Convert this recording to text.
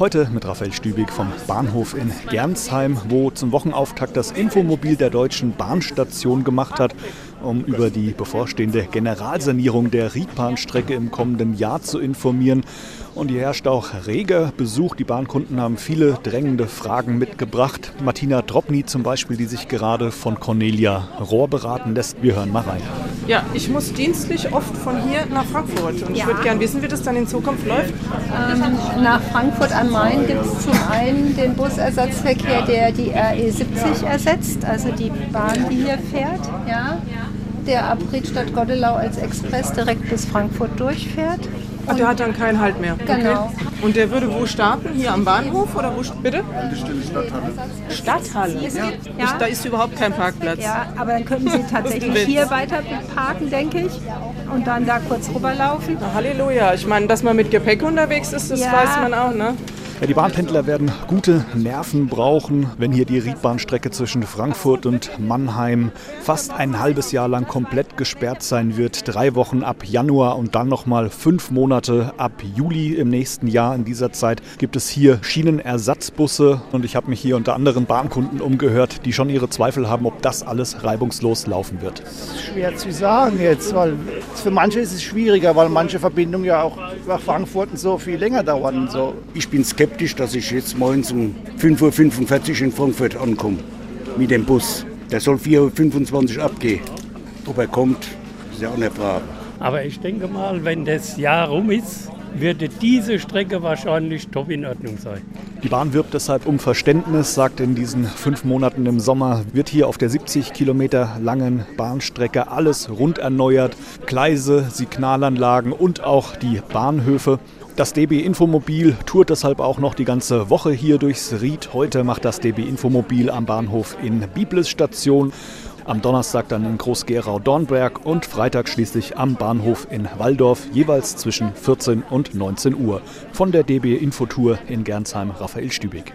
Heute mit Raphael Stübig vom Bahnhof in Gernsheim, wo zum Wochenauftakt das Infomobil der Deutschen Bahnstation gemacht hat, um über die bevorstehende Generalsanierung der Riedbahnstrecke im kommenden Jahr zu informieren. Und hier herrscht auch reger Besuch. Die Bahnkunden haben viele drängende Fragen mitgebracht. Martina Dropny zum Beispiel, die sich gerade von Cornelia Rohr beraten lässt. Wir hören mal rein. Ja, ich muss dienstlich oft von hier nach Frankfurt. Und ich Ja. würde gerne wissen, wie das dann in Zukunft läuft. Ähm, nach Frankfurt am Main gibt es zum einen den Busersatzverkehr, der die RE70 ersetzt, also die Bahn, die hier fährt, ja, der ab Riedstadt Goddelau als Express direkt bis Frankfurt durchfährt. Und der hat dann keinen Halt mehr. Genau. Und der würde wo starten? Hier am Bahnhof oder wo? Bitte? Stadthalle. Es gibt, Ich, ja, da ist überhaupt kein Parkplatz. ja, aber dann könnten Sie tatsächlich hier weiter parken, denke ich, und dann da kurz rüberlaufen. Na, Halleluja. Ich meine, dass man mit Gepäck unterwegs ist, das Ja. weiß man auch, ne? Ja, die Bahnpendler werden gute Nerven brauchen, wenn hier die Riedbahnstrecke zwischen Frankfurt und Mannheim fast ein halbes Jahr lang komplett gesperrt sein wird. Drei Wochen ab Januar und dann nochmal fünf Monate ab Juli im nächsten Jahr. In dieser Zeit gibt es hier Schienenersatzbusse und ich habe mich hier unter anderen Bahnkunden umgehört, die schon ihre Zweifel haben, ob das alles reibungslos laufen wird. schwer zu sagen jetzt, weil für manche ist es schwieriger, weil manche Verbindungen ja auch nach Frankfurt und so viel länger dauern und so. Ich bin skeptisch, dass ich jetzt morgens um 5.45 Uhr in Frankfurt ankomme mit dem Bus. Der soll 4.25 Uhr abgehen. Ob er kommt, ist ja auch eine Frage. Aber ich denke mal, wenn das Jahr rum ist, würde diese Strecke wahrscheinlich top in Ordnung sein. Die Bahn wirbt deshalb um Verständnis, sagt in diesen fünf Monaten im Sommer, wird hier auf der 70 Kilometer langen Bahnstrecke alles rund erneuert. Gleise, Signalanlagen und auch die Bahnhöfe. Das DB Infomobil tourt deshalb auch noch die ganze Woche hier durchs Ried. Heute macht das DB Infomobil am Bahnhof in Biblis Station. Am Donnerstag dann in Groß-Gerau-Dornberg und Freitag schließlich am Bahnhof in Walldorf, jeweils zwischen 14 und 19 Uhr. Von der DB Infotour in Gernsheim, Raphael Stübig.